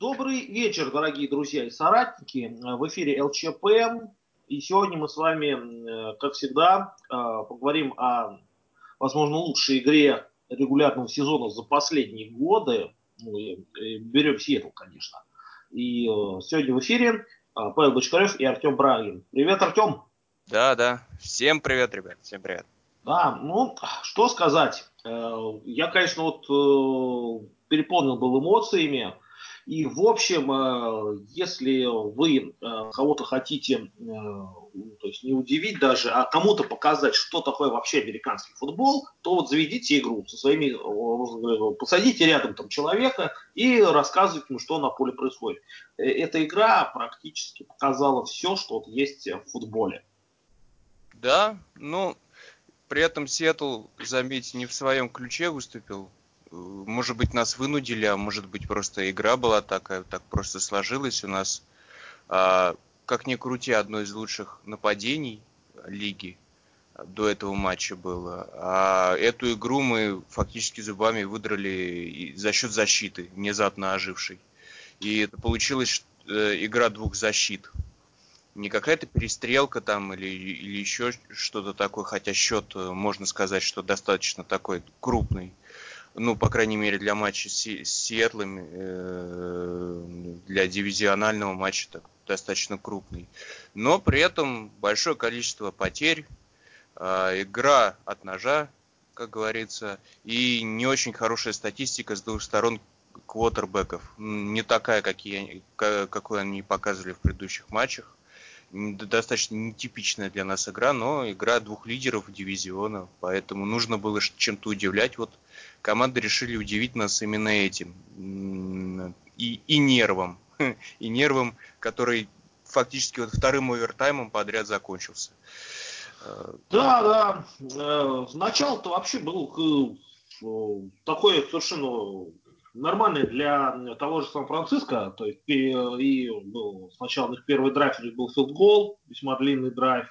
Добрый вечер, дорогие друзья и соратники. В эфире ЛЧП. И сегодня мы с вами, как всегда, поговорим о, возможно, лучшей игре регулярного сезона за последние годы. Ну, берем Сиэтл, конечно. И э, сегодня в эфире Павел Бочкарев и Артем Брагин. Привет, Артем. Да, да. Всем привет, ребят. Всем привет. Да, ну, что сказать. Э, я, конечно, вот э, переполнен был эмоциями. И, в общем, э, если вы кого-то хотите, то есть не удивить даже, а кому-то показать, что такое вообще американский футбол, то вот заведите игру со своими, посадите рядом там человека и рассказывайте ему, что на поле происходит. Эта игра практически показала все, что вот есть в футболе. Да, ну, при этом Сиэтл, заметьте, не в своем ключе выступил. Может быть, нас вынудили, а может быть, просто игра была такая, так просто сложилось у нас. А, как ни крути, одно из лучших нападений лиги до этого матча было. А эту игру мы фактически зубами выдрали за счет защиты, внезапно ожившей. И это получилась э, игра двух защит не какая-то перестрелка там или, или еще что-то такое, хотя счет, э, можно сказать, что достаточно такой крупный. Ну, по крайней мере, для матча с, Сиэтлом, э, для дивизионального матча так, достаточно крупный. Но при этом большое количество потерь, э, игра от ножа, как говорится, и не очень хорошая статистика с двух сторон квотербеков. Не такая, какие, какую они показывали в предыдущих матчах достаточно нетипичная для нас игра, но игра двух лидеров дивизиона, поэтому нужно было чем-то удивлять. Вот команды решили удивить нас именно этим. И, и нервом. И нервом, который фактически вот вторым овертаймом подряд закончился. Да, да. Э, Начало-то вообще был э, такое совершенно нормальный для того же Сан-Франциско. То есть и, был сначала их первый драйв у них был field goal, весьма длинный драйв.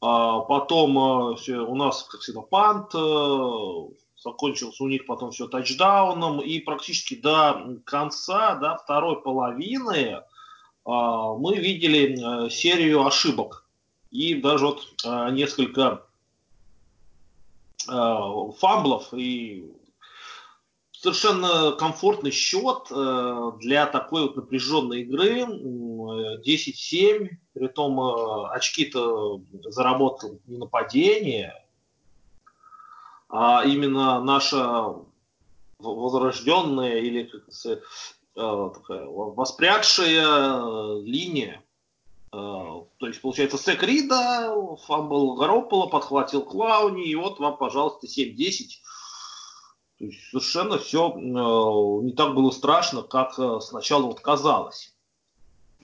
А потом э, у нас, как всегда, пант э, закончился у них потом все тачдауном. И практически до конца, до второй половины а, мы видели э, серию ошибок. И даже вот несколько фамблов и совершенно комфортный счет э, для такой вот напряженной игры. 10-7, при том э, очки-то заработал не нападение, а именно наша возрожденная или как сказать, э, такая воспрятшая линия. То есть, получается, sack Рида, fumble Гаропполо, подхватил Клауни, и вот вам, пожалуйста, 7-10 то есть совершенно все э, не так было страшно, как э, сначала вот казалось.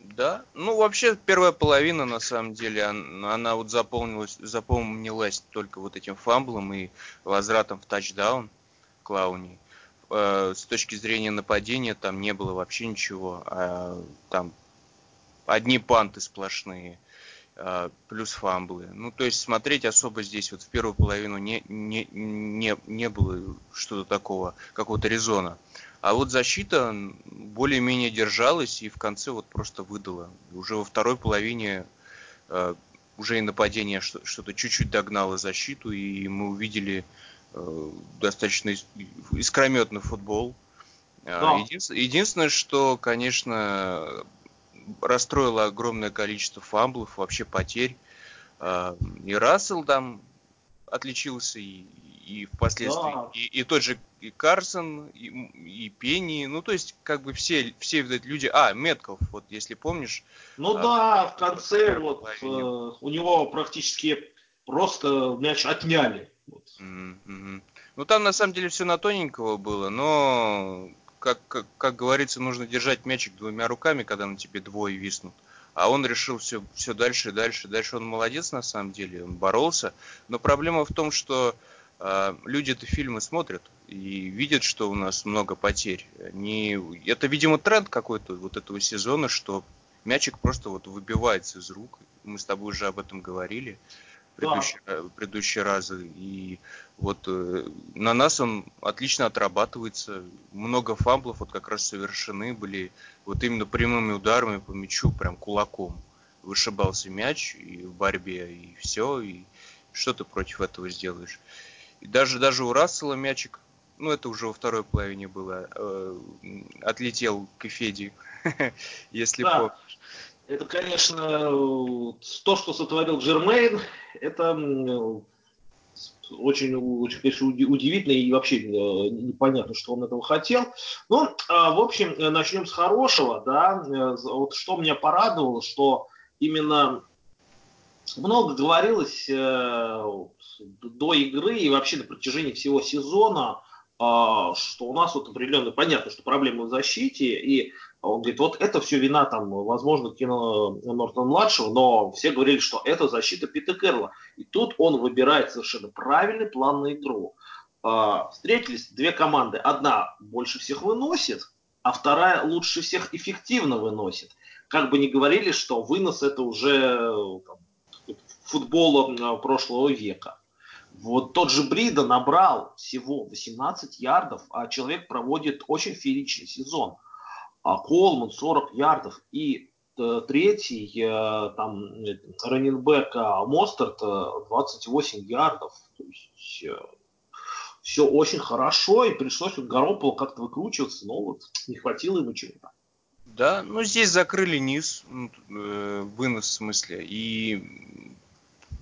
Да, ну вообще первая половина на самом деле она, она вот заполнилась, запомнилась только вот этим фамблом и возвратом в тачдаун Клауни. Э, с точки зрения нападения там не было вообще ничего, а, там одни панты сплошные. А, плюс фамблы. Ну, то есть смотреть особо здесь вот в первую половину не, не, не, не было что-то такого, какого-то резона. А вот защита более-менее держалась и в конце вот просто выдала. Уже во второй половине э, уже и нападение что-то чуть-чуть догнало защиту, и мы увидели э, достаточно искрометный футбол. Да. Единственное, единственное, что, конечно, расстроило огромное количество фамблов, вообще потерь. А, и Рассел там отличился, и, и впоследствии да. и, и тот же и Карсон, и, и Пенни, ну то есть как бы все, все вот эти люди, а, Метков, вот если помнишь. Ну а, да, в конце вот э, у него практически просто мяч отняли. Вот. Mm-hmm. Ну там на самом деле все на тоненького было, но как, как, как говорится, нужно держать мячик двумя руками, когда на тебе двое виснут. А он решил все, все дальше и дальше. Дальше он молодец на самом деле, он боролся. Но проблема в том, что э, люди это фильмы смотрят и видят, что у нас много потерь. Они... Это, видимо, тренд какой-то вот этого сезона, что мячик просто вот выбивается из рук. Мы с тобой уже об этом говорили. Предыдущие, да. предыдущие разы. И вот э, на нас он отлично отрабатывается. Много фамблов вот как раз совершены были вот именно прямыми ударами по мячу, прям кулаком. Вышибался мяч и в борьбе, и все, и что ты против этого сделаешь? И даже, даже у Рассела мячик, ну это уже во второй половине было, э, отлетел к Эфеди, если да. помнишь. Это, конечно, то, что сотворил Джермейн, это очень, очень конечно, удивительно и вообще э, непонятно, что он этого хотел. Ну, а, в общем, начнем с хорошего, да. Э, вот что меня порадовало, что именно много говорилось э, до игры и вообще на протяжении всего сезона, э, что у нас вот определенно понятно, что проблемы в защите, и он говорит, вот это все вина там, возможно, кино Нортона младшего, но все говорили, что это защита Пита Керла. И тут он выбирает совершенно правильный план на игру. Э, встретились две команды. Одна больше всех выносит, а вторая лучше всех эффективно выносит. Как бы ни говорили, что вынос это уже там, футбола э, прошлого века. Вот тот же Брида набрал всего 18 ярдов, а человек проводит очень фееричный сезон. А Колман 40 ярдов и э, третий, э, там, раненбэк Мостерт 28 ярдов. То есть, все очень хорошо, и пришлось вот как-то выкручиваться, но вот не хватило ему чего-то. Да, ну здесь закрыли низ, вынос в смысле, и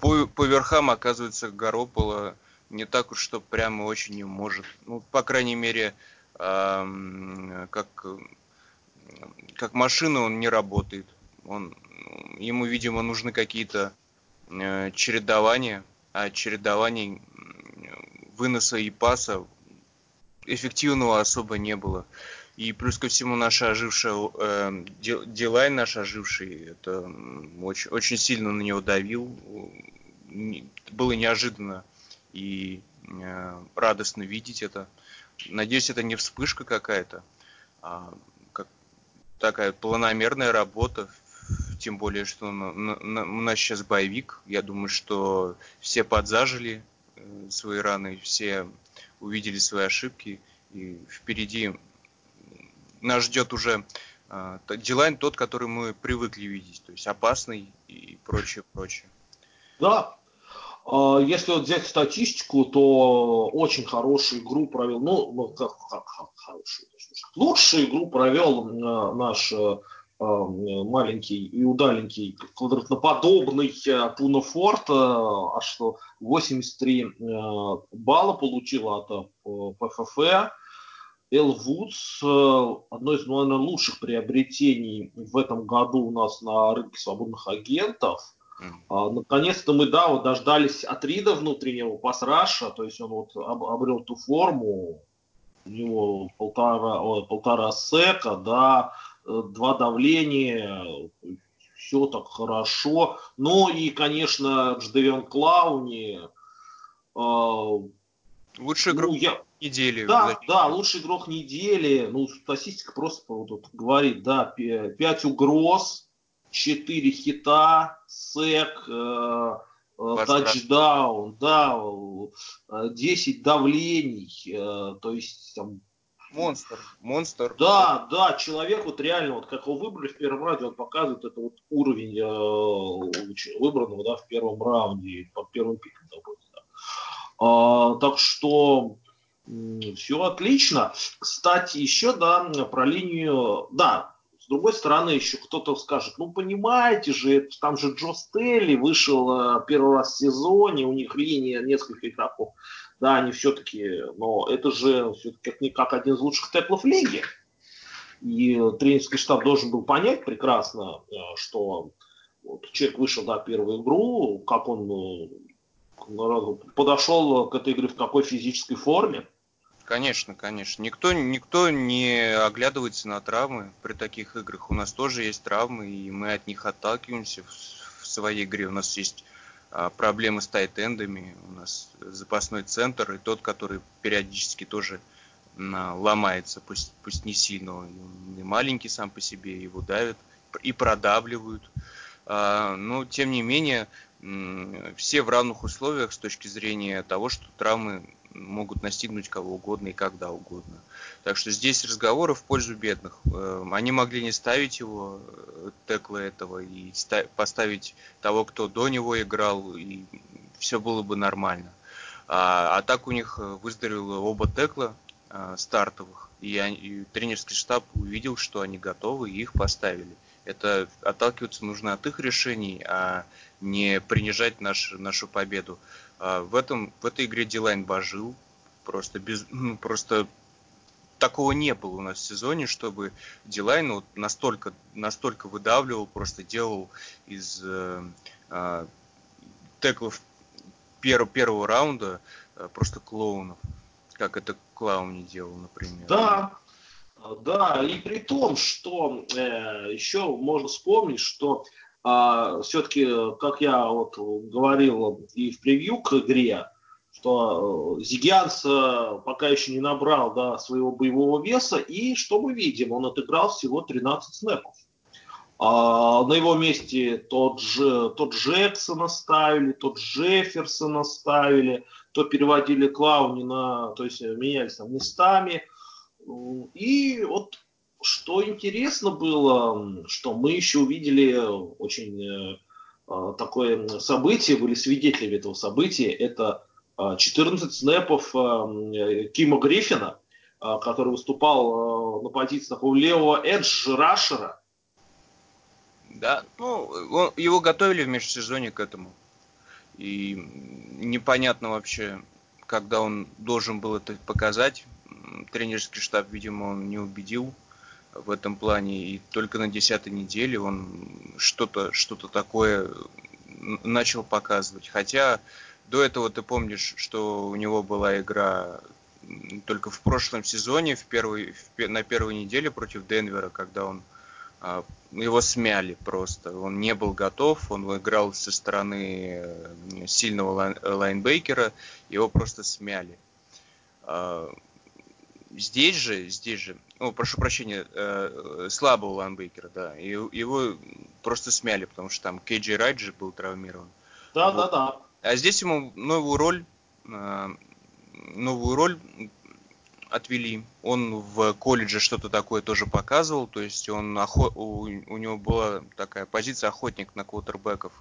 по, по верхам, оказывается, Горопола не так уж, что прямо очень не может. Ну, по крайней мере, э, как, как машина он не работает. Он, ему, видимо, нужны какие-то э, чередования, а чередований выноса и паса эффективного особо не было. И плюс ко всему наша ожившая, э, Дилайн наш оживший, это очень, очень сильно на него давил. Было неожиданно и э, радостно видеть это. Надеюсь, это не вспышка какая-то, а такая планомерная работа, тем более, что на, на, у нас сейчас боевик. Я думаю, что все подзажили э, свои раны, все увидели свои ошибки, и впереди нас ждет уже э, Дилайн тот, который мы привыкли видеть, то есть опасный и прочее, прочее. Да, если вот взять статистику, то очень хорошую игру провел, ну, ну как, как, как хорошую, лучшую игру провел э, наш э, э, маленький и удаленький квадратноподобный Пунафорт, а что 83 балла получил от ПФФ. Эл Вудс, одно из, наверное, лучших приобретений в этом году у нас на рынке свободных агентов. А, наконец-то мы, да, вот дождались от Рида внутреннего пасраша, то есть он вот об, обрел ту форму, у него полтора, о, полтора сека, да, два давления, все так хорошо. Ну и, конечно, Дждевиан Клауни. Э, Лучший игрок ну, я, недели. Да, да, лучший игрок недели. Ну, статистика просто вот, вот, говорит, да, 5 угроз, 4 хита, сек, э, э тачдаун, да, 10 давлений, э, то есть там Монстр, монстр. Да, да, человек вот реально, вот как его выбрали в первом раунде, он показывает это вот уровень э, выбранного, да, в первом раунде, под первым допустим. Да. А, так что все отлично. Кстати, еще, да, про линию, да, с другой стороны, еще кто-то скажет, ну, понимаете же, там же Джо Стелли вышел э, первый раз в сезоне, у них линия несколько игроков. Да, они все-таки, но это же все-таки как-никак один из лучших теклов лиги. И тренерский штаб должен был понять прекрасно, э, что вот человек вышел на первую игру, как он э, подошел к этой игре в какой физической форме. Конечно, конечно. Никто, никто не оглядывается на травмы при таких играх. У нас тоже есть травмы, и мы от них отталкиваемся в, в своей игре. У нас есть а, проблемы с тайтендами, у нас запасной центр, и тот, который периодически тоже а, ломается, пусть, пусть не сильно, он не маленький сам по себе, его давят и продавливают. А, но, тем не менее, все в равных условиях с точки зрения того, что травмы могут настигнуть кого угодно и когда угодно. Так что здесь разговоры в пользу бедных. Эм, они могли не ставить его, э, текла этого, и поставить того, кто до него играл, и все было бы нормально. А, а так у них э, выздоровело оба текла а, стартовых, и, они, и тренерский штаб увидел, что они готовы, и их поставили. Это отталкиваться нужно от их решений, а не принижать наш, нашу победу. А в, этом, в этой игре Дилайн божил. Просто, без, ну, просто такого не было у нас в сезоне, чтобы Дилайн вот настолько, настолько выдавливал, просто делал из э, э, теклов пер, первого раунда э, просто клоунов, как это Клаун не делал, например. Да, да, и при том, что э, еще можно вспомнить, что э, все-таки, как я вот говорил и в превью к игре, что э, Зигианс э, пока еще не набрал да, своего боевого веса, и что мы видим, он отыграл всего 13 снэпов. А на его месте тот, же, тот Джексона ставили, тот Джефферсона ставили, то переводили Клауни на, то есть менялись там местами – и вот что интересно было, что мы еще увидели очень э, а, такое событие, были свидетелями этого события, это 14 а, снэпов а, Кима Гриффина, который выступал на позиции такого левого эдж-рашера. Да, ну, его готовили в межсезонье к этому. И непонятно вообще, когда он должен был это показать тренерский штаб, видимо, он не убедил в этом плане. И только на десятой неделе он что-то что такое начал показывать. Хотя до этого ты помнишь, что у него была игра только в прошлом сезоне, в первой, в, на первой неделе против Денвера, когда он а, его смяли просто. Он не был готов, он играл со стороны э, сильного лайн, лайнбекера, его просто смяли. Здесь же, здесь же, о, прошу прощения, э, слабого лайнбекера, да, и, его просто смяли, потому что там Кей Джей Райт был травмирован. Да, вот. да, да. А здесь ему новую роль, э, новую роль отвели. Он в колледже что-то такое тоже показывал, то есть он охо... у, у него была такая позиция охотник на квотербеков.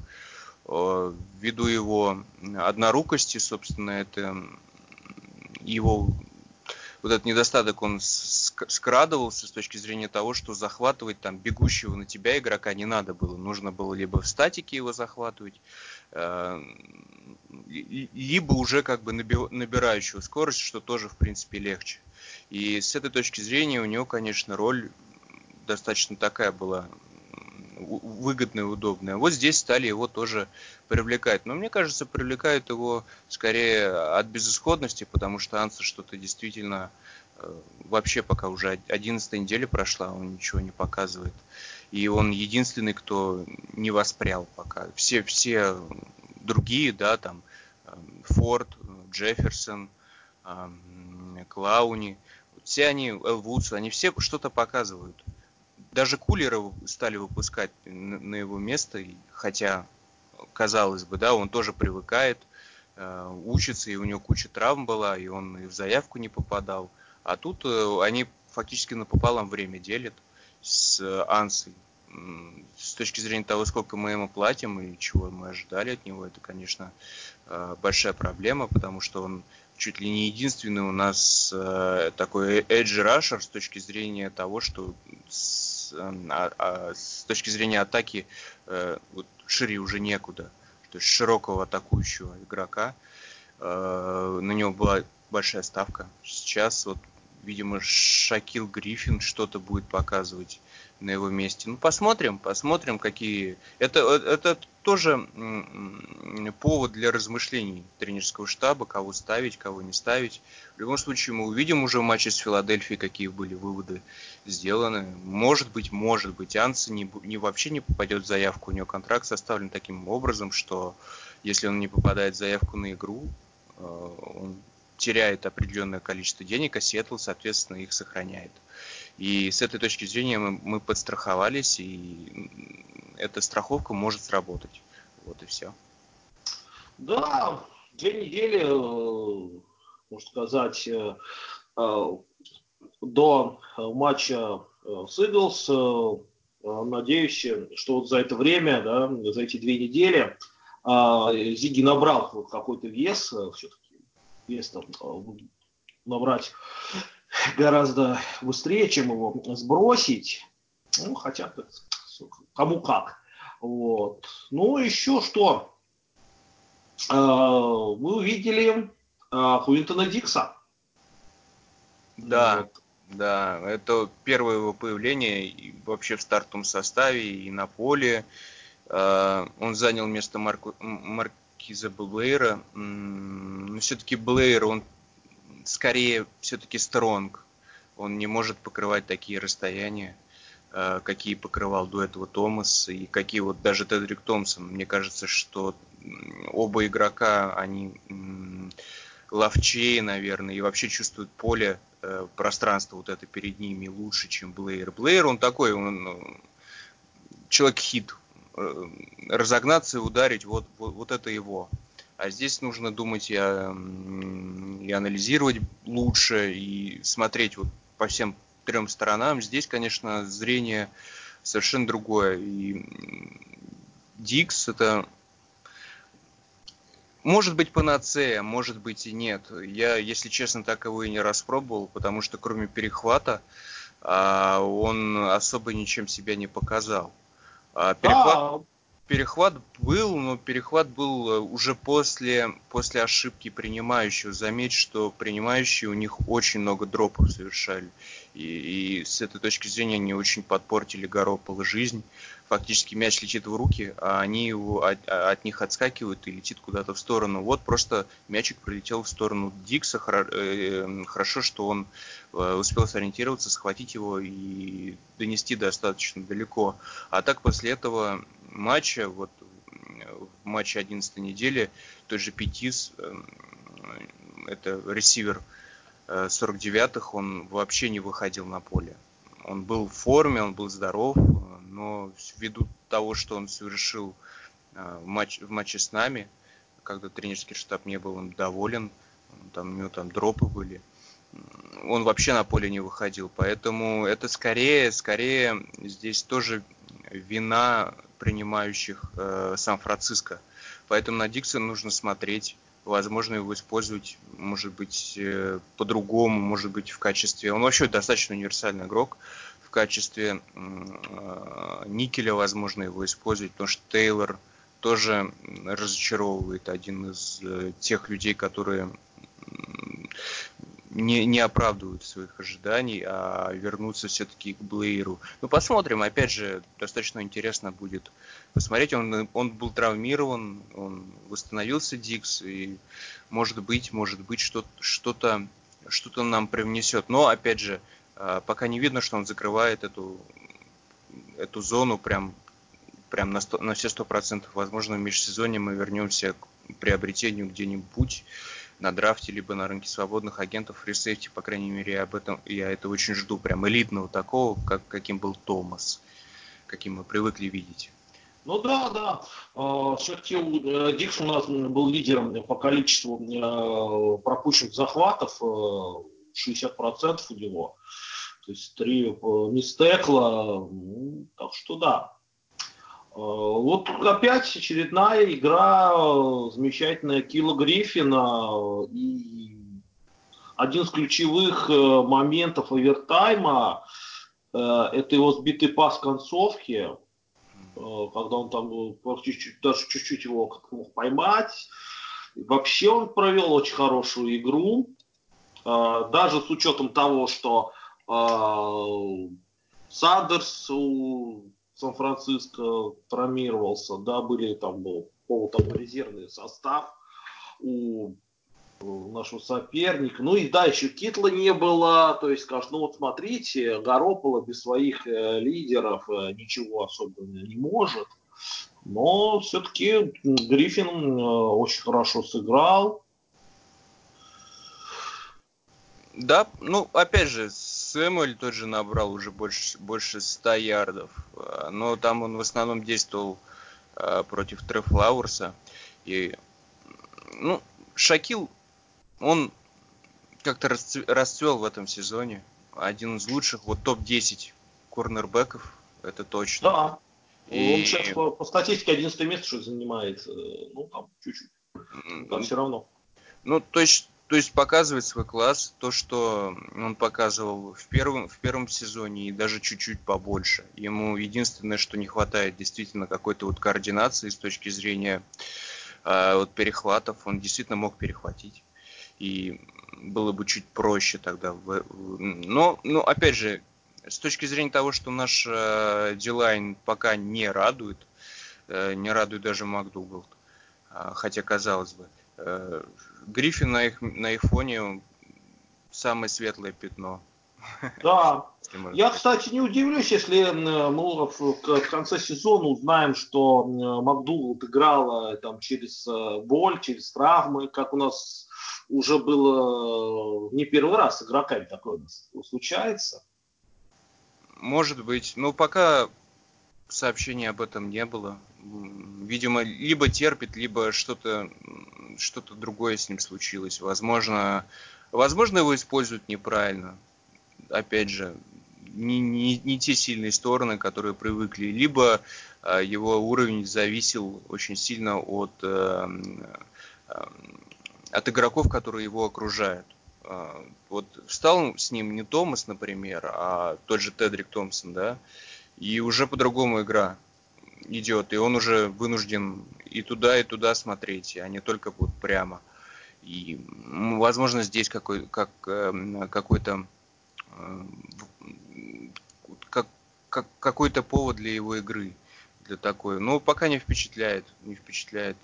Э, ввиду его однорукости, собственно, это его вот этот недостаток, он скрадывался с точки зрения того, что захватывать там бегущего на тебя игрока не надо было. Нужно было либо в статике его захватывать, э, либо уже как бы набирающего скорость, что тоже в принципе легче. И с этой точки зрения у него, конечно, роль достаточно такая была выгодное, удобное. Вот здесь стали его тоже привлекать. Но мне кажется, привлекают его скорее от безысходности, потому что Анса что-то действительно э, вообще пока уже 11 неделя прошла, он ничего не показывает. И он единственный, кто не воспрял пока. Все, все другие, да, там э, Форд, Джефферсон, э, Клауни, все они, Элвудс, они все что-то показывают даже кулера стали выпускать на его место, хотя, казалось бы, да, он тоже привыкает, э, учится, и у него куча травм была, и он и в заявку не попадал. А тут э, они фактически напополам время делят с Ансой. С точки зрения того, сколько мы ему платим и чего мы ожидали от него, это, конечно, э, большая проблема, потому что он чуть ли не единственный у нас такой edge rusher с точки зрения того, что а, а, с точки зрения атаки э, вот, шире уже некуда. То есть широкого атакующего игрока. Э, на него была большая ставка. Сейчас вот, видимо, Шакил Гриффин что-то будет показывать на его месте. Ну, посмотрим, посмотрим, какие... Это, это тоже повод для размышлений тренерского штаба, кого ставить, кого не ставить. В любом случае, мы увидим уже в матче с Филадельфией, какие были выводы сделаны. Может быть, может быть, Анса не, не вообще не попадет в заявку. У него контракт составлен таким образом, что если он не попадает в заявку на игру, э, он теряет определенное количество денег, а Сиэтл, соответственно, их сохраняет. И с этой точки зрения мы, мы подстраховались, и эта страховка может сработать. Вот и все. Да, две недели, э, можно сказать, э, до матча с Иглс. Надеюсь, что вот за это время, да, за эти две недели Зиги набрал какой-то вес, все-таки вес там набрать гораздо быстрее, чем его сбросить. Ну, хотя кому как. Вот. Ну, еще что? Э, мы увидели э, Куинтона Дикса. Да, вот. Да, это первое его появление вообще в стартовом составе и на поле. Э, он занял место Марку, Маркиза Блейра. Но все-таки Блейер, он скорее все-таки стронг. Он не может покрывать такие расстояния. Э, какие покрывал до этого Томас и какие вот даже Тедрик Томпсон. Мне кажется, что оба игрока, они ловчее, наверное, и вообще чувствуют поле, э, пространство вот это перед ними лучше, чем Блейер. Блейер, он такой, он ну, человек-хит. Э, разогнаться и ударить, вот, вот, вот это его. А здесь нужно думать и, и анализировать лучше, и смотреть вот по всем трем сторонам. Здесь, конечно, зрение совершенно другое. И Дикс это может быть панацея, может быть и нет. Я, если честно, так его и не распробовал, потому что кроме перехвата а, он особо ничем себя не показал. А, перехват, перехват был, но перехват был э, уже после, после ошибки принимающего. Заметь, что принимающие у них очень много дропов совершали. И, и с этой точки зрения они очень подпортили Гаропола жизнь. Фактически мяч летит в руки, а они его, от, от них отскакивают и летит куда-то в сторону. Вот просто мячик пролетел в сторону Дикса. Э, хорошо, что он э, успел сориентироваться, схватить его и донести достаточно далеко. А так после этого матча, вот в матче 11 недели, тот же Петис, эм, это ресивер 49-х, э, он вообще не выходил на поле. Он был в форме, он был здоров, но ввиду того, что он совершил э, в, матч, в матче с нами, когда тренерский штаб не был им доволен, там, у него там дропы были, он вообще на поле не выходил. Поэтому это скорее, скорее здесь тоже вина принимающих э, Сан-Франциско. Поэтому на Диксон нужно смотреть. Возможно, его использовать, может быть, э, по-другому, может быть, в качестве... Он вообще достаточно универсальный игрок. В качестве э, никеля, возможно, его использовать, потому что Тейлор тоже разочаровывает один из э, тех людей, которые не, не оправдывают своих ожиданий, а вернуться все-таки к Блейру. Ну, посмотрим. Опять же, достаточно интересно будет посмотреть. Он, он был травмирован, он восстановился, Дикс, и может быть, может быть, что-то, что-то, нам привнесет. Но, опять же, пока не видно, что он закрывает эту, эту зону прям, прям на, 100, на все сто процентов. Возможно, в межсезонье мы вернемся к приобретению где-нибудь на драфте, либо на рынке свободных агентов фри сейфти, по крайней мере, я об этом, я это очень жду, прям элитного такого, как, каким был Томас, каким мы привыкли видеть. Ну да, да. А, Все-таки э, Дикс у нас был лидером по количеству э, пропущенных захватов, 60% э, у него. То есть три мистекла. Ну, так что да, Э, вот опять очередная игра э, замечательная Килла Гриффина и один из ключевых э, моментов овертайма это его сбитый пас концовки, когда он там чуть-чуть, даже чуть-чуть его как мог поймать. Вообще он провел очень хорошую игру, даже с учетом того, что Сандерс у Сан-Франциско травмировался, да, были там был полутам состав у нашего соперника. Ну и да, еще Китла не было. То есть, скажешь, ну вот смотрите, Горополо без своих э, лидеров э, ничего особенно не может. Но все-таки Гриффин э, очень хорошо сыграл. Да, ну опять же, Сэмуэль тот же набрал уже больше, больше 100 ярдов. А, но там он в основном действовал а, против Трефлауэрса. И ну, Шакил, он как-то расцвел в этом сезоне. Один из лучших, вот топ-10 корнербеков, это точно. Да. И... Он сейчас по, по статистике 11 место что занимает. Э, ну, там, чуть-чуть. Но все равно. Ну, то есть, то есть показывает свой класс, то, что он показывал в первом, в первом сезоне и даже чуть-чуть побольше. Ему единственное, что не хватает действительно какой-то вот координации с точки зрения э, вот перехватов. Он действительно мог перехватить. И было бы чуть проще тогда. Но, но опять же, с точки зрения того, что наш э, Дилайн пока не радует, э, не радует даже МакДугал, э, хотя казалось бы, Гриффин на их, на их фоне самое светлое пятно. Да. Я, кстати, не удивлюсь, если мы в конце сезона узнаем, что Макдугалд играл там, через э, боль, через травмы, как у нас уже было не первый раз с игроками такое случается. Может быть. Но пока сообщений об этом не было. Видимо, либо терпит, либо что-то что-то другое с ним случилось. Возможно, возможно его используют неправильно. Опять же, не, не, не те сильные стороны, которые привыкли. Либо э, его уровень зависел очень сильно от, э, э, от игроков, которые его окружают. А, вот встал с ним не Томас, например, а тот же Тедрик Томпсон, да, и уже по-другому игра идет, и он уже вынужден и туда, и туда смотреть, а не только вот прямо. И, возможно, здесь какой, как, эм, какой-то э, как, как, какой-то повод для его игры, для такой. Но пока не впечатляет, не впечатляет.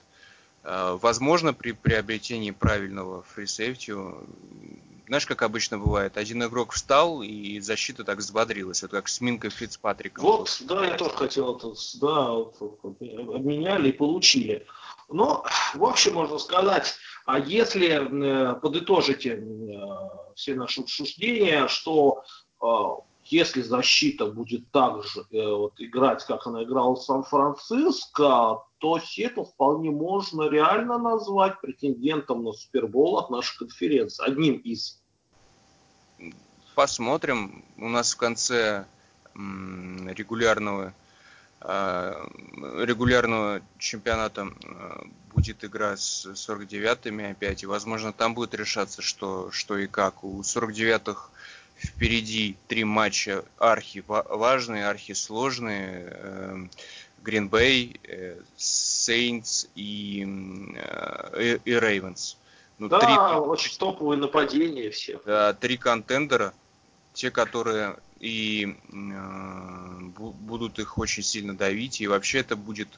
А, возможно, при приобретении правильного фрисейфти, знаешь, как обычно бывает, один игрок встал, и защита так взбодрилась, вот как с Минкой Фицпатриком. Вот, да, я тоже хотел это, да, обменяли и получили. Но, в общем, можно сказать, а если э, подытожите э, все наши обсуждения, что э, если защита будет так же э, вот, играть, как она играла в Сан-Франциско, то Сиэтл вполне можно реально назвать претендентом на Супербол от нашей конференции. Одним из. Посмотрим. У нас в конце регулярного а, регулярного чемпионата а, будет игра с 49-ми опять, и, возможно, там будет решаться, что, что и как. У 49-х впереди три матча архи важные, архи сложные. Green Bay, Saints и, э, и Ravens. Ну, да, три, очень топовые нападения все. Да, три контендера, те, которые и э, будут их очень сильно давить, и вообще это будет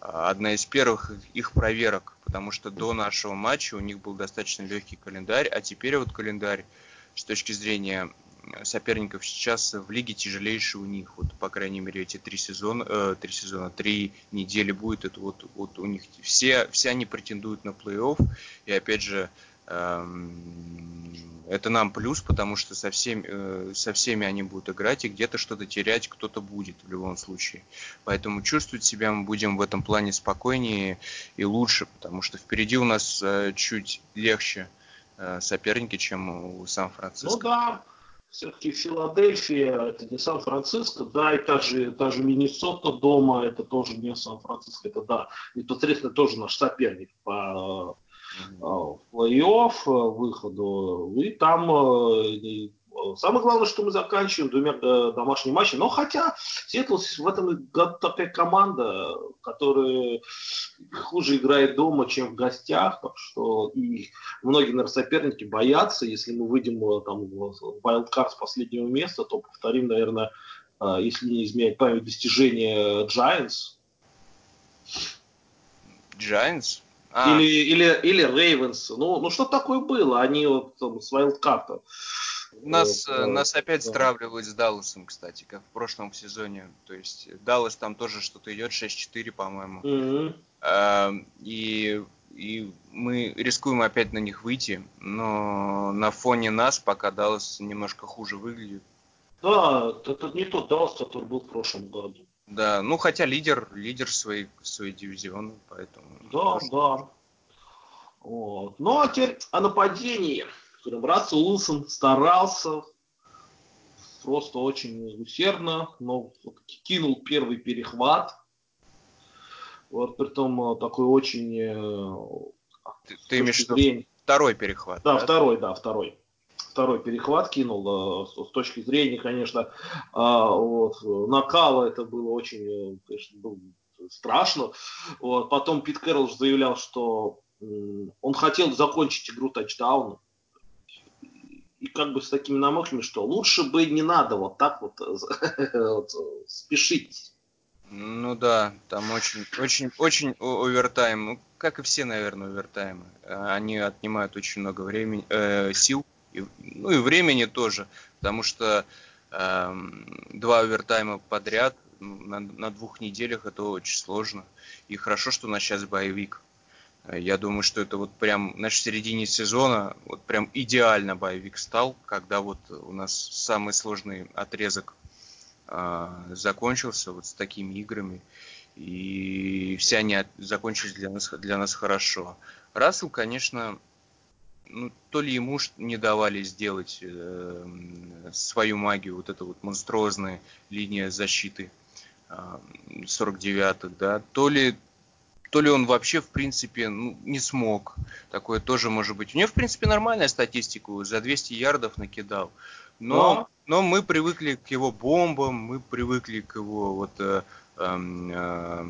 а, одна из первых их проверок, потому что до нашего матча у них был достаточно легкий календарь, а теперь вот календарь с точки зрения соперников сейчас в лиге тяжелейший у них. Вот, по крайней мере, эти три сезона, э, три сезона, три недели будет. Это вот, вот у них все, все они претендуют на плей-офф. И опять же, эм, это нам плюс, потому что со, всем, э, со всеми они будут играть, и где-то что-то терять кто-то будет в любом случае. Поэтому чувствовать себя мы будем в этом плане спокойнее и лучше, потому что впереди у нас э, чуть легче э, соперники, чем у Сан-Франциско. Ну да, все-таки Филадельфия, это не Сан-Франциско, да, и та же, та же Миннесота дома, это тоже не Сан-Франциско, это да, непосредственно тоже наш соперник по mm-hmm. плей-офф, э, выходу, и там э, Самое главное, что мы заканчиваем двумя э, домашними матчами. Но хотя Сиэтл в этом году такая команда, которая хуже играет дома, чем в гостях. Так что и многие, наверное, соперники боятся. Если мы выйдем э, там, в wildcard с последнего места, то повторим, наверное, э, если не изменять память, достижения Giants. Giants? А. Или, или, или Ravens. Ну, ну что такое было? Они вот там, с wildcard нас, вот, нас опять да. стравливают с Далласом, кстати, как в прошлом сезоне. То есть Даллас там тоже что-то идет 6-4, по-моему. Mm-hmm. И, и мы рискуем опять на них выйти, но на фоне нас пока Даллас немножко хуже выглядит. Да, это не тот Даллас, который был в прошлом году. Да, ну хотя лидер, лидер своей, своей дивизиона, поэтому. Да, да. Вот. Ну, а теперь о нападении. Рассел Уилсон старался, просто очень усердно, но кинул первый перехват. Вот, при том э, такой очень... Э, ты, ты имеешь в виду второй перехват? Да, да, второй, да, второй. Второй перехват кинул. С, с точки зрения, конечно, вот, накала это было очень, конечно, было страшно. Вот. Потом Пит Кэрролл заявлял, что он хотел закончить игру тачдауном и как бы с такими намеками, что лучше бы не надо вот так вот, вот спешить. Ну да, там очень, очень, очень овертайм, ну, как и все, наверное, овертаймы. Они отнимают очень много времени, э, сил, и, ну и времени тоже, потому что э, два овертайма подряд на, на двух неделях это очень сложно. И хорошо, что у нас сейчас боевик. Я думаю, что это вот прям, в середине сезона вот прям идеально боевик стал, когда вот у нас самый сложный отрезок э, закончился вот с такими играми. И все они закончились для нас, для нас хорошо. Рассел, конечно, ну, то ли ему не давали сделать э, свою магию, вот эта вот монструозная линия защиты э, 49-х, да, то ли то ли он вообще, в принципе, ну, не смог. Такое тоже может быть. У него, в принципе, нормальная статистика, за 200 ярдов накидал. Но, но мы привыкли к его бомбам, мы привыкли к его вот э, э, э,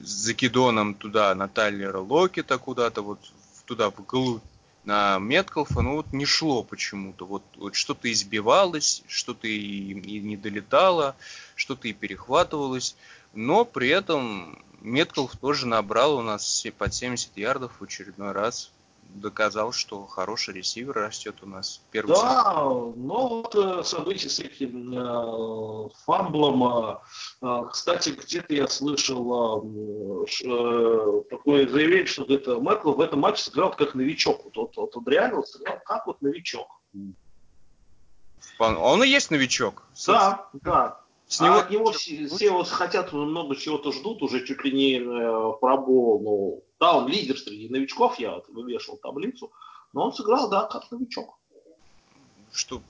закидонам туда на Тайлера Локета куда-то вот туда вглубь на Меткалфа, ну вот не шло почему-то. Вот, вот что-то избивалось, что-то и, и не долетало, что-то и перехватывалось. Но при этом Меткалф тоже набрал у нас под 70 ярдов в очередной раз. Доказал, что хороший ресивер растет у нас. Первый да, но ну вот э, события с этим э, фамблом. Э, э, кстати, где-то я слышал э, э, такое заявление, что это Мэкл в этом матче сыграл как новичок. Вот, вот, вот он реально сыграл как вот новичок. Он и есть новичок. Да, да. С него... А от него все, все вот хотят, много чего-то ждут, уже чуть ли не э, пробол. Ну, да, он лидер среди новичков, я вот вывешивал таблицу, но он сыграл, да, как новичок. Что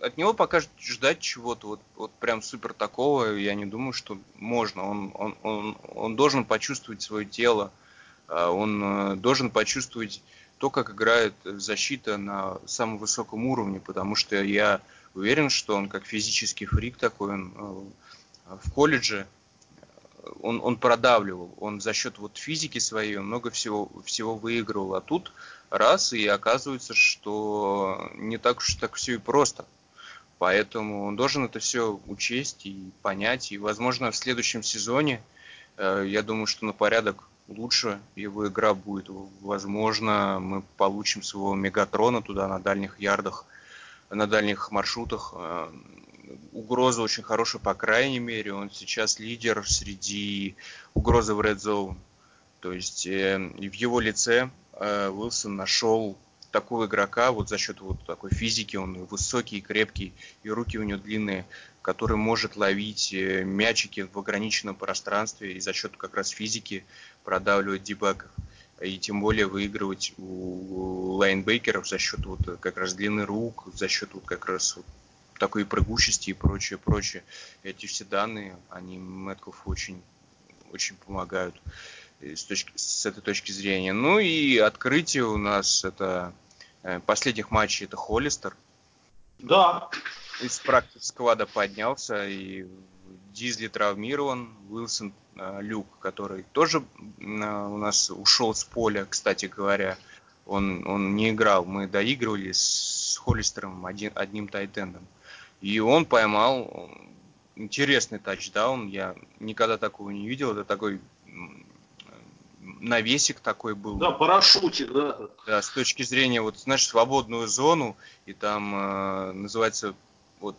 от него пока ждать чего-то вот, вот прям супер такого, я не думаю, что можно. Он, он, он, он должен почувствовать свое тело, а, он э, должен почувствовать то, как играет защита на самом высоком уровне, потому что я уверен, что он как физический фрик такой, он э, в колледже э, он, он продавливал, он за счет вот физики своей много всего, всего выигрывал, а тут раз, и оказывается, что не так уж так все и просто. Поэтому он должен это все учесть и понять, и, возможно, в следующем сезоне, э, я думаю, что на порядок лучше его игра будет. Возможно, мы получим своего Мегатрона туда на дальних ярдах – на дальних маршрутах. Э, угроза очень хорошая, по крайней мере. Он сейчас лидер среди угрозы в Red Zone. То есть э, в его лице э, Уилсон нашел такого игрока вот за счет вот такой физики, он высокий крепкий, и руки у него длинные, который может ловить мячики в ограниченном пространстве и за счет как раз физики продавливать дебаков и тем более выигрывать у лайнбекеров за счет вот как раз длины рук, за счет вот как раз вот такой прыгучести и прочее, прочее. Эти все данные, они Мэтков очень, очень помогают с, точки, с этой точки зрения. Ну и открытие у нас это э, последних матчей это Холлистер. Да. Из практики сквада поднялся и Дизли травмирован, Уилсон Э, Люк, который тоже у нас ушел с поля, кстати говоря. Он, он не играл. Мы доигрывали с Холлистером один, одним тайтендом. И он поймал интересный тачдаун. Я никогда такого не видел. Это такой навесик такой был. Да, парашютик, да. Да, с точки зрения, вот, знаешь, свободную зону, и там э, называется вот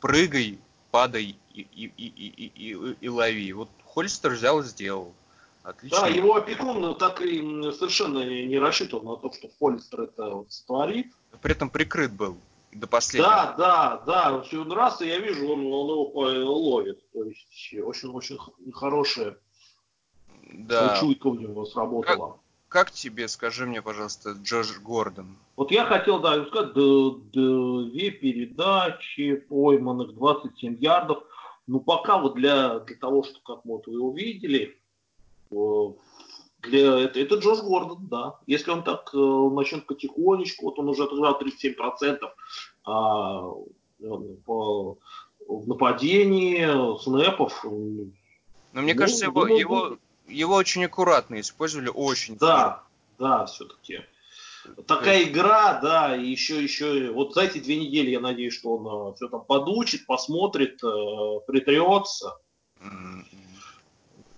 прыгай, падай и, и, и, и, и, и лови. Вот Холлистер взял и сделал. Отлично. Да, его опекун ну, так и совершенно не рассчитывал на то, что Холлистер это вот сотворит. При этом прикрыт был до последнего. Да, да, да. Все раз я вижу, он, он его ловит. То есть очень-очень хорошая да. чуйка у него сработала. как тебе, скажи мне, пожалуйста, Джош Гордон? Вот я хотел, да, сказать, две передачи пойманных, 27 ярдов. Ну, пока вот для, для того, что, как вот вы увидели, для, это, это Джош Гордон, да. Если он так э, начнет потихонечку, вот он уже отыграл 37% а, по, в нападении, снэпов. Но мне ну, кажется, его, думаю, его, его очень аккуратно использовали, очень. Да, да, все-таки. Такая игра, да, и еще, еще, вот за эти две недели я надеюсь, что он э, все там подучит, посмотрит, э, притрется.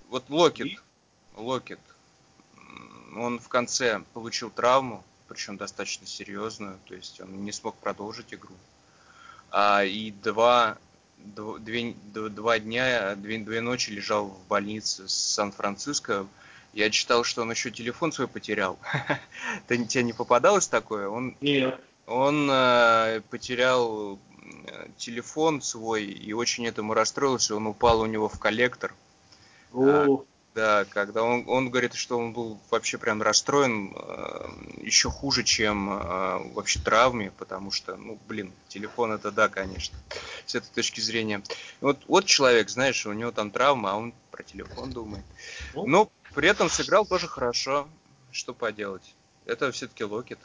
Вот Локет, и... Локет, он в конце получил травму, причем достаточно серьезную, то есть он не смог продолжить игру. А, и два, две, два дня, две, две ночи лежал в больнице с Сан-Франциско. Я читал, что он еще телефон свой потерял. Тебе не попадалось такое? Он, Нет. Он э, потерял э, телефон свой и очень этому расстроился. Он упал у него в коллектор. О. Да, когда он, он говорит, что он был вообще прям расстроен, э, еще хуже, чем э, вообще травме, потому что, ну, блин, телефон это да, конечно, с этой точки зрения. Вот, вот человек, знаешь, у него там травма, а он про телефон думает. Ну. Но при этом сыграл тоже хорошо, что поделать. Это все-таки Локет.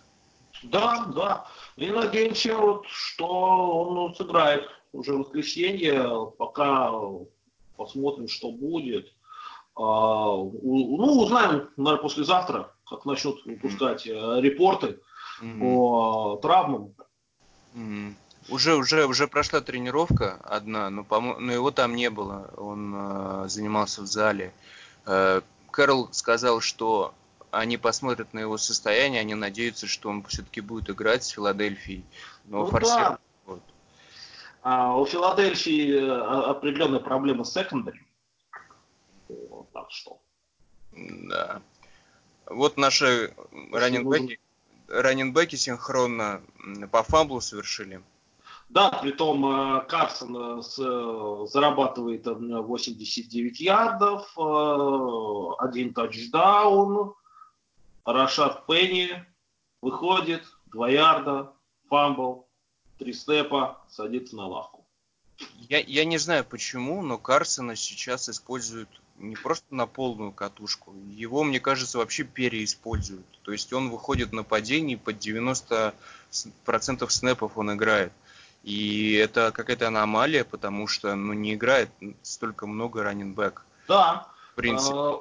Да, да. И надеемся, вот, что он ну, сыграет уже в воскресенье, пока посмотрим, что будет. А, ну, узнаем, наверное, послезавтра, как начнут выпускать mm-hmm. репорты mm-hmm. по травмам. Mm-hmm. Уже, уже, уже прошла тренировка одна, но, по но его там не было. Он э, занимался в зале. Э, Кэрол сказал, что они посмотрят на его состояние, они надеются, что он все-таки будет играть с Филадельфией. Но ну, форсир... да. вот. а, у Филадельфии э, определенная проблема с secondary так что. Да. Вот наши раненбеки, раненбеки синхронно по fumble у совершили. Да, притом э, Карсон э, с, зарабатывает 89 ярдов, э, один тачдаун. Рашад Пенни выходит, 2 ярда, fumble, 3 степа, садится на лавку. Я, я не знаю почему, но Карсона сейчас используют не просто на полную катушку. Его, мне кажется, вообще переиспользуют. То есть он выходит на падение, под 90% снэпов он играет. И это какая-то аномалия, потому что ну, не играет столько много раненбэк. Да. В принципе.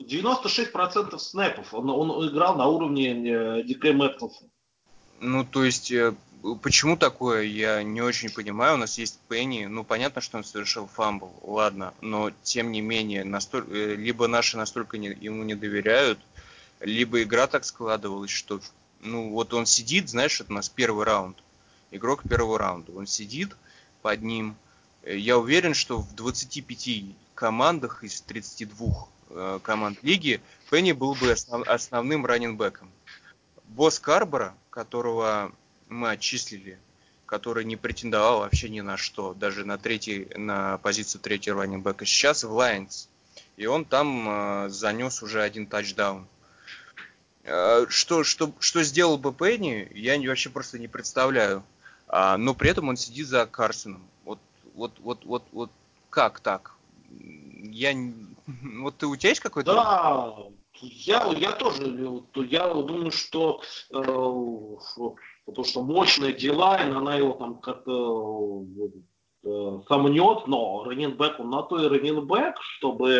96% а, снэпов. Он, он играл на уровне DK э, Metcalf. Ну, то есть э, Почему такое, я не очень понимаю. У нас есть Пенни, ну понятно, что он совершил fumble, ладно, но тем не менее, настоль... Э, либо наши настолько не, ему не доверяют, либо игра так складывалась, что ну вот он сидит, знаешь, это у нас первый раунд, игрок первого раунда, он сидит под ним. Э, я уверен, что в 25 командах из 32 э, команд лиги Пенни был бы основ... основным раненбеком. Босс Карбора, которого мы отчислили, который не претендовал вообще ни на что, даже на, третий, на позицию третьего раненбека. Сейчас в Lions. И он там э, занес уже один тачдаун. Э, что, что, что сделал бы Пенни, я вообще просто не представляю. А, но при этом он сидит за Карсоном. Вот, вот, вот, вот, вот как так? Я, вот ты у тебя есть какой-то? Да, я, я тоже, я думаю, что э, потому что мощная Дилайн, она его там как-то э, сомнет, но раненбэк, он на то и раненбэк, чтобы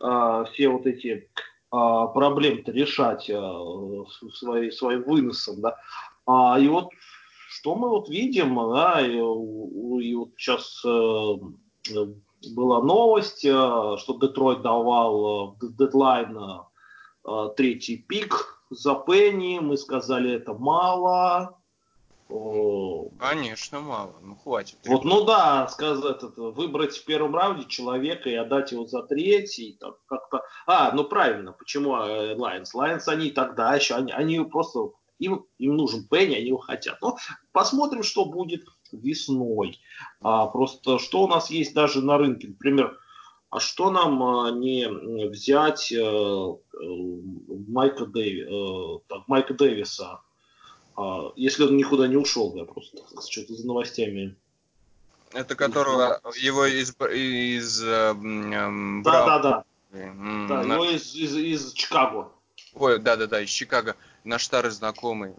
э, все вот эти э, проблемы-то решать э, свои, своим выносом, да. А, и вот что мы вот видим, да, и, и вот сейчас э, была новость, э, что Детройт давал э, дедлайн э, третий pick за Пенни, мы сказали, это мало, Конечно, мало. Ну хватит. Вот, ну да, сказать это, выбрать в первом раунде человека и отдать его за третий, так как-то. А, ну правильно, почему Lions? Э, Lions они тогда еще, они, они просто им, им нужен Пенни, они его хотят. Ну, посмотрим, что будет весной. А, просто что у нас есть даже на рынке. Например, а что нам а, не взять э, э, Майка, Дэви, так, Майка Дэвиса, а, если он никуда не ушел, я просто что-то за новостями. Это которого его из из да, да, да, да, его из, из, из Чикаго. Ой, да, да, да, из Чикаго, наш старый знакомый.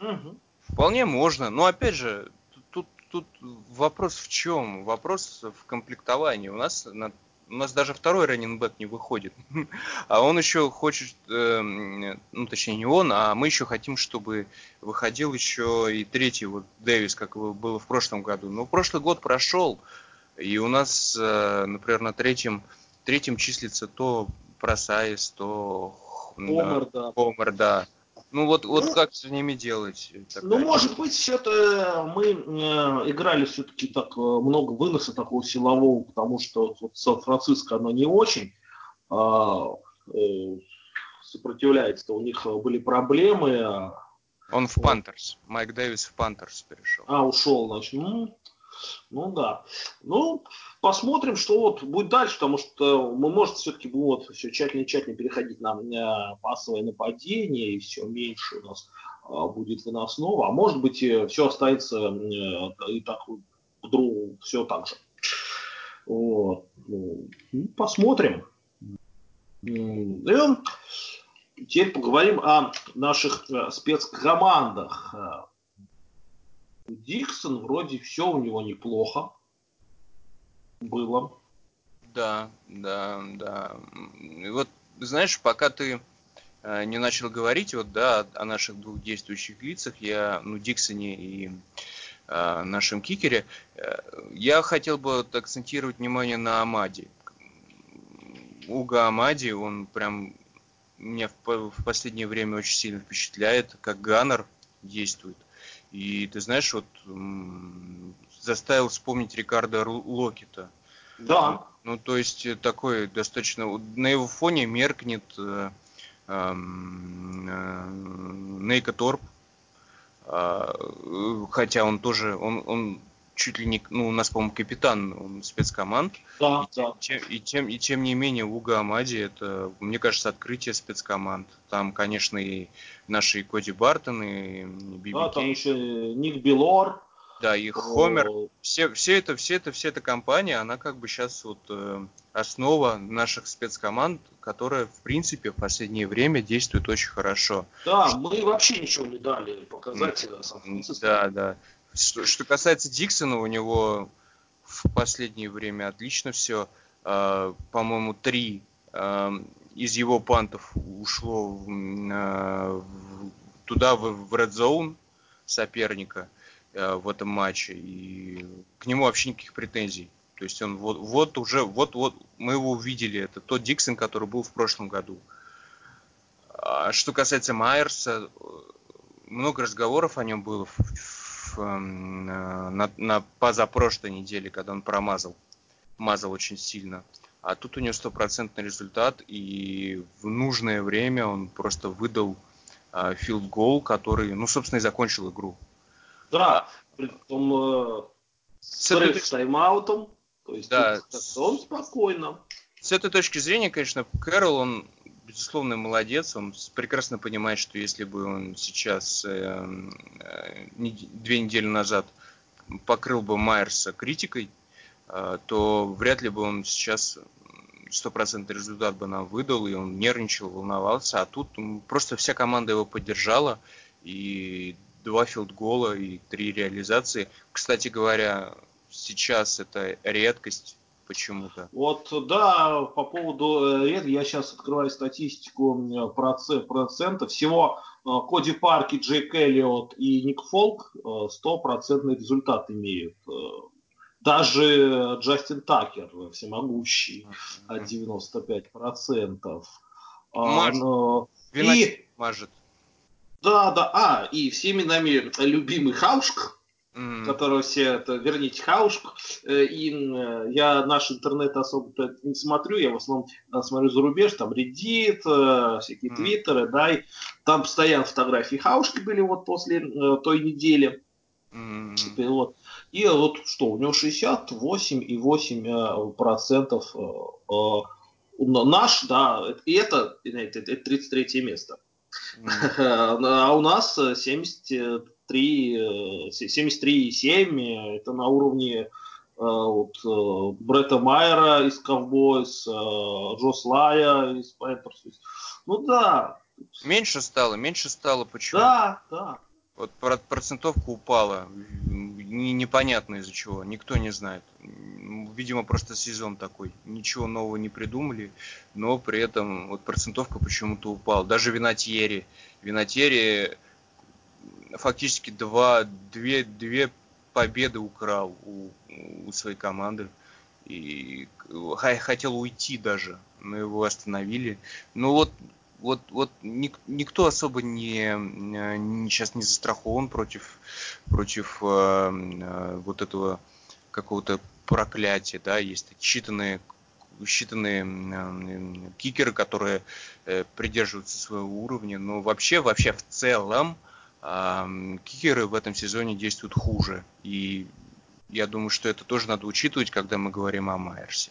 Угу. Вполне можно, но опять же, тут, тут вопрос в чем? Вопрос в комплектовании. У нас на у нас даже второй раннинбэк не выходит. А он еще хочет, э, ну точнее не он, а мы еще хотим, чтобы выходил еще и третий вот Дэвис, как было в прошлом году. Но прошлый год прошел, и у нас, э, например, на третьем, третьем числится то Просайс, то Хомер, да. Хомер, да. Ну вот, вот ну, как с ними делать? Такая? Ну, может быть, все-то мы э, играли все-таки так э, много выноса такого силового, потому что вот Сан-Франциско оно не очень а, э, сопротивляется. У них были проблемы. А Он в Panthers. Майк Дэвис в Panthers перешел. А, ушел, значит. Ну, ну да. Ну, посмотрим, что вот будет дальше, потому что мы, может, все-таки будем вот все тщательнее тщательнее переходить на, на пасовое нападение, и все меньше у нас а, будет выносного. А может быть, и все останется э, и так вдруг все так же. Вот. Ну, посмотрим. И теперь поговорим о наших э, спецкомандах. Диксон вроде все у него неплохо было. Да, да, да. И вот, знаешь, пока ты э, не начал говорить вот, да, о наших двух действующих лицах, я, ну, Диксоне и э, нашем кикере, э, я хотел бы вот, акцентировать внимание на Амади. Уга Амади, он прям меня в, в последнее время очень сильно впечатляет, как Ганнер действует. И ты знаешь, вот заставил вспомнить Рикардо Локета. Да. Ну, то есть э, такой достаточно... На его фоне меркнет э, э, Нейка Торп. Э, хотя он тоже... Он, он чуть ли не, ну, у нас, по-моему, капитан он спецкоманд. Да, и, да. Тем, и, тем, и тем не менее, Уга Амади это, мне кажется, открытие спецкоманд. Там, конечно, и наши и Коди Бартон, и Биби Да, там еще Ник Белор. Да, и Хомер. Все, все это, все это, вся эта компания, она как бы сейчас вот э, основа наших спецкоманд, которая, в принципе, в последнее время действует очень хорошо. Да, мы вообще ничего не дали показать Да, да. Что, что касается Диксона, у него в последнее время отлично все. Э, по-моему, три э, из его пантов ушло э, туда, в, в Red Zone соперника э, в этом матче. И к нему вообще никаких претензий. То есть он вот, вот уже, вот, вот мы его увидели. Это тот Диксон, который был в прошлом году. А что касается Майерса, много разговоров о нем было в, на, на позапрошлой неделе, когда он промазал. Мазал очень сильно. А тут у него стопроцентный результат, и в нужное время он просто выдал э, филд-гол, который, ну, собственно, и закончил игру. Да, притом э, с, этой... с тайм-аутом, то есть да, он спокойно. С этой точки зрения, конечно, Кэрол, он безусловно, молодец. Он прекрасно понимает, что если бы он сейчас э, э, две недели назад покрыл бы Майерса критикой, э, то вряд ли бы он сейчас стопроцентный результат бы нам выдал, и он нервничал, волновался. А тут просто вся команда его поддержала, и два филдгола, и три реализации. Кстати говоря, сейчас это редкость почему-то. Вот, да, по поводу ред, я сейчас открываю статистику процента. Всего э, Коди Парки, Джейк Эллиот и Ник Фолк э, стопроцентный результат имеют. Э, даже Джастин Такер, всемогущий, от 95%. Мажет. А, и... мажет. Да, да. А, и всеми нами любимый Хаушк, mm. которого все это верните хаушку. Э, и э, я наш интернет особо не смотрю, я в основном э, смотрю за рубеж, там Reddit, всякие mm. твиттеры, да, и там постоянно фотографии хаушки были вот после той недели. Mm. Вот. И вот что, у него 68,8% наш, да, и это, это, это 33 место. Mm. А у нас 73, 73,7, это на уровне вот, Бретта Майера из Ковбойс, Джос Лая из Пентерс. Ну да. Меньше стало, меньше стало. Почему? Да, да. Вот процентовка упала. Непонятно из-за чего. Никто не знает. Видимо, просто сезон такой. Ничего нового не придумали. Но при этом вот процентовка почему-то упала. Даже Винатьери. Винатьери фактически два, две, две победы украл у, у своей команды. И хотел уйти даже, но его остановили. Ну вот вот, вот ник, никто особо не, не сейчас не застрахован против, против э, э, вот этого какого-то проклятия, да, есть считанные считанные э, кикеры, которые э, придерживаются своего уровня, но вообще, вообще в целом э, кикеры в этом сезоне действуют хуже, и я думаю, что это тоже надо учитывать, когда мы говорим о Майерсе.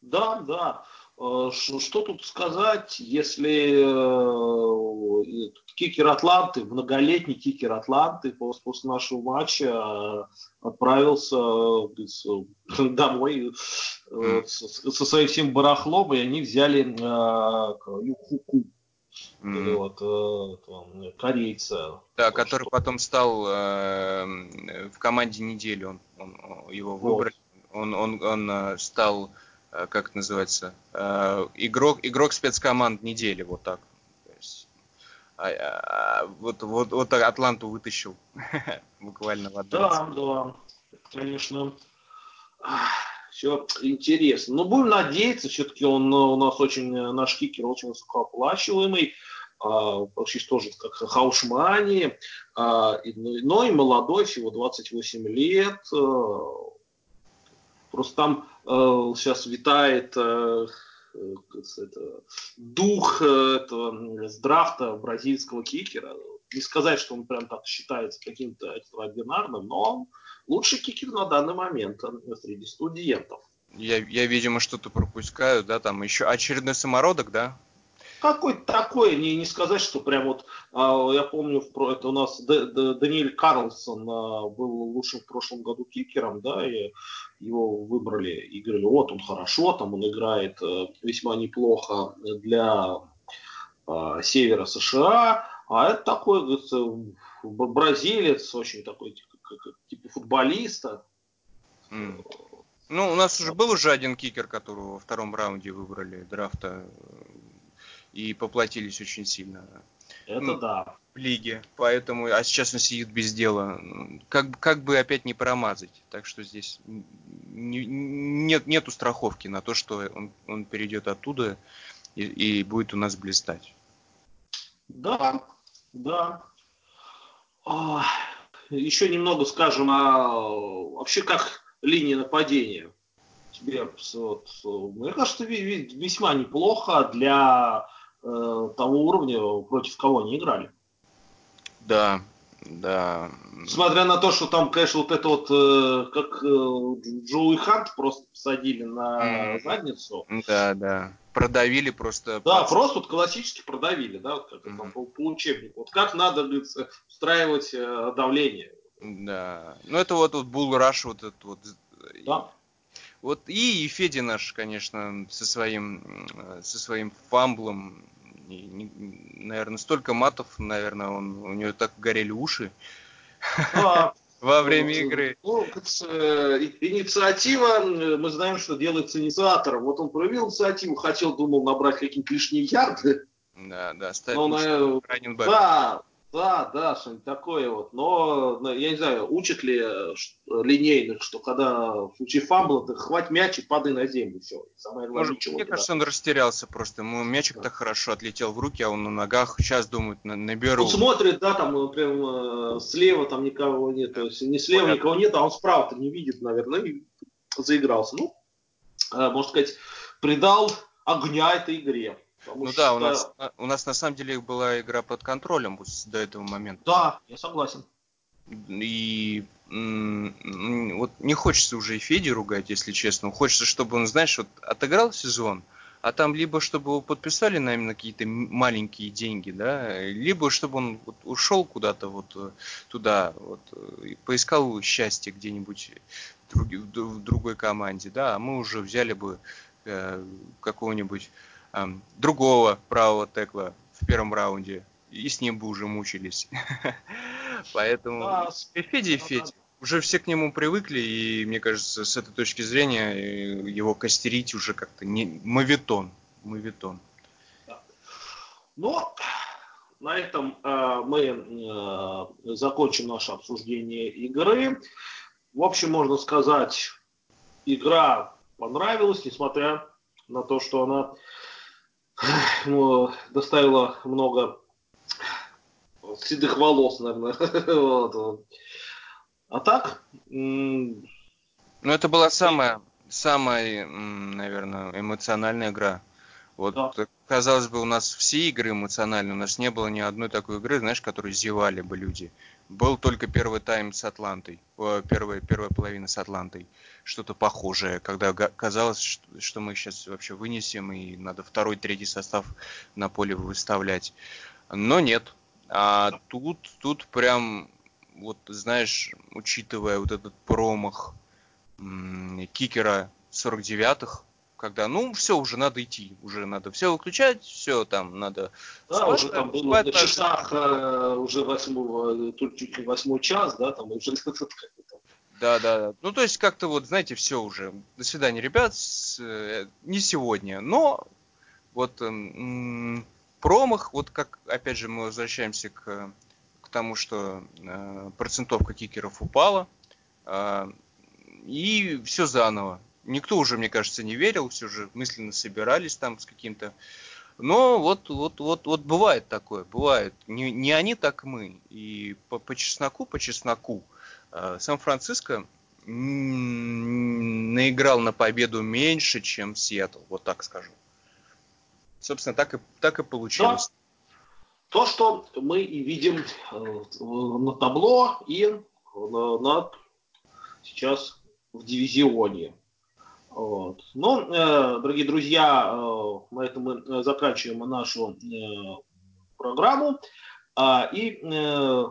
Да, да. Э, что тут сказать, если э, кикер Атланты, многолетний кикер Атланты после нашего матча э, отправился домой со своим всем барахлом, и они взяли Юхуку. Mm. Вот, корейца. Да, который что... потом стал э, в команде недели, он, он его выбрали. Вот. Он, он, он стал Э, как это называется, э, игрок, игрок спецкоманд недели, вот так. А, а, вот, вот, вот Атланту вытащил буквально в одну. Да, да, конечно. Все интересно. Но ну, будем надеяться, все-таки он у нас очень, наш кикер очень высокооплачиваемый, а, почти тоже как Хаушмани, но и молодой, всего 28 лет. Э, просто там Э, сейчас витает э, дух э, этого, драфта бразильского кикера. Не сказать, что он прям так считается каким-то экстраординарным, но он лучший кикер на данный момент среди студентов. Я, я видимо, что-то пропускаю, да, там еще очередной самородок, да? Какой-то такой, не, не сказать, что прям вот, а, я помню, это у нас Д, Д, Даниэль Карлсон а, был лучшим в прошлом году кикером, да, и его выбрали и говорили, вот он хорошо, там он играет а, весьма неплохо для а, севера США, а это такой говорится, бразилец, очень такой типа, типа футболиста. Mm. Ну, у нас уже был уже один кикер, которого во втором раунде выбрали драфта и поплатились очень сильно. Это ну, да. В лиге. Поэтому, а сейчас он сидит без дела. Как, как бы опять не промазать. Так что здесь не, нет, нету страховки на то, что он, он перейдет оттуда и, и будет у нас блистать. Да, да. А, еще немного скажем о вообще как линии нападения. Тебе, вот, мне кажется, весьма неплохо для э, того уровня, против кого они играли. Да, да. Несмотря на то, что там, конечно, вот это вот, э, как э, Джоуи Хант просто посадили на mm. задницу. Да, да. Продавили просто. Да, пальцы. просто вот классически продавили, да, вот как mm. там по, по учебнику. Вот как надо, говорится, устраивать э, давление. Да. Ну это вот, вот Булл Раш, вот этот вот. Да. Вот и, и Федя наш, конечно, со своим, со своим фамблом, и, не, наверное, столько матов, наверное, он, у него так горели уши а, во время игры. Ну, э, инициатива, мы знаем, что делается инициатором. Вот он проявил инициативу, хотел, думал набрать какие-то лишние ярды. Да, да, ставить Но, Да, да, да, что-нибудь такое вот. Но, я не знаю, учат ли э, линейных, что когда в случае фамбла, ты хвать мяч и падай на землю. Все. Самое Может, ничего, мне да. кажется, он растерялся просто. Ему мячик да. так хорошо отлетел в руки, а он на ногах. Сейчас думает, наберу. Он смотрит, да, там прям э, слева там никого нет. То есть не слева Понятно. никого нет, а он справа-то не видит, наверное, и заигрался. Ну, э, можно сказать, придал огня этой игре. Потому ну что... да, у нас, у нас на самом деле была игра под контролем до этого момента. Да, я согласен. И вот не хочется уже и Феди ругать, если честно. Хочется, чтобы он, знаешь, вот отыграл сезон, а там либо чтобы его подписали на именно какие-то маленькие деньги, да, либо чтобы он вот ушел куда-то вот э, туда, вот, э, и поискал счастье где-нибудь в другой команде, да, а мы уже взяли бы э, какого-нибудь э, другого правого текла в первом раунде, и с ним бы уже мучились. Поэтому да, и Федя, и Федя. Уже все к нему привыкли, и мне кажется, с этой точки зрения э, его костерить уже как-то не мавитон. Мавитон. Да. Но на этом э, мы э, закончим наше обсуждение игры. В общем, можно сказать, игра понравилась, несмотря на то, что она ну, доставила много седых волос, наверное. вот. А так? Ну, это была самая, самая, наверное, эмоциональная игра. Вот, да. казалось бы, у нас все игры эмоциональные, у нас не было ни одной такой игры, знаешь, которой зевали бы люди. Был только первый тайм с Атлантой, первая, первая половина с Атлантой, что-то похожее, когда казалось, что, мы сейчас вообще вынесем и надо второй, третий состав на поле выставлять. Но нет, а тут, тут прям, вот знаешь, учитывая вот этот промах кикера 49-х, когда, ну, все, уже надо идти, уже надо все выключать, все там надо... Да, спать, уже там было на часах э, уже восьмой, чуть ли восьмой час, да, там уже... Да, да, да. Ну, то есть, как-то вот, знаете, все уже. До свидания, ребят. С, э, не сегодня, но вот э, промах, вот как, опять же, мы возвращаемся к, к тому, что э, процентовка кикеров упала, э, и все заново. Никто уже, мне кажется, не верил, все же мысленно собирались там с каким-то... Но вот, вот, вот, вот бывает такое, бывает. Не, не они, так мы. И по, по чесноку, по чесноку, э, Сан-Франциско наиграл на победу меньше, чем Сиэтл, вот так скажу собственно, так и, так и получилось. Да. То, что мы и видим э, на табло и на, на сейчас в дивизионе. Вот. Но, э, дорогие друзья, э, на этом мы заканчиваем нашу э, программу э, и э,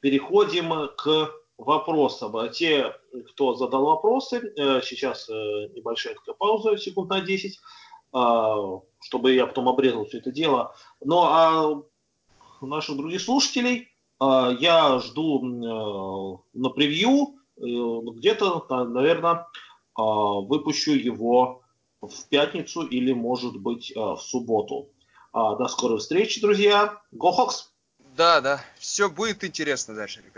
переходим к вопросам. Те, кто задал вопросы, э, сейчас э, небольшая такая пауза, секунд на 10. А, чтобы я потом обрезал все это дело. Но а наших других слушателей а, я жду на превью, э, где-то, наверное, выпущу его в пятницу или, может быть, в субботу. До скорой встречи, друзья. Go Hawks! Да, да, все будет интересно дальше, ребят.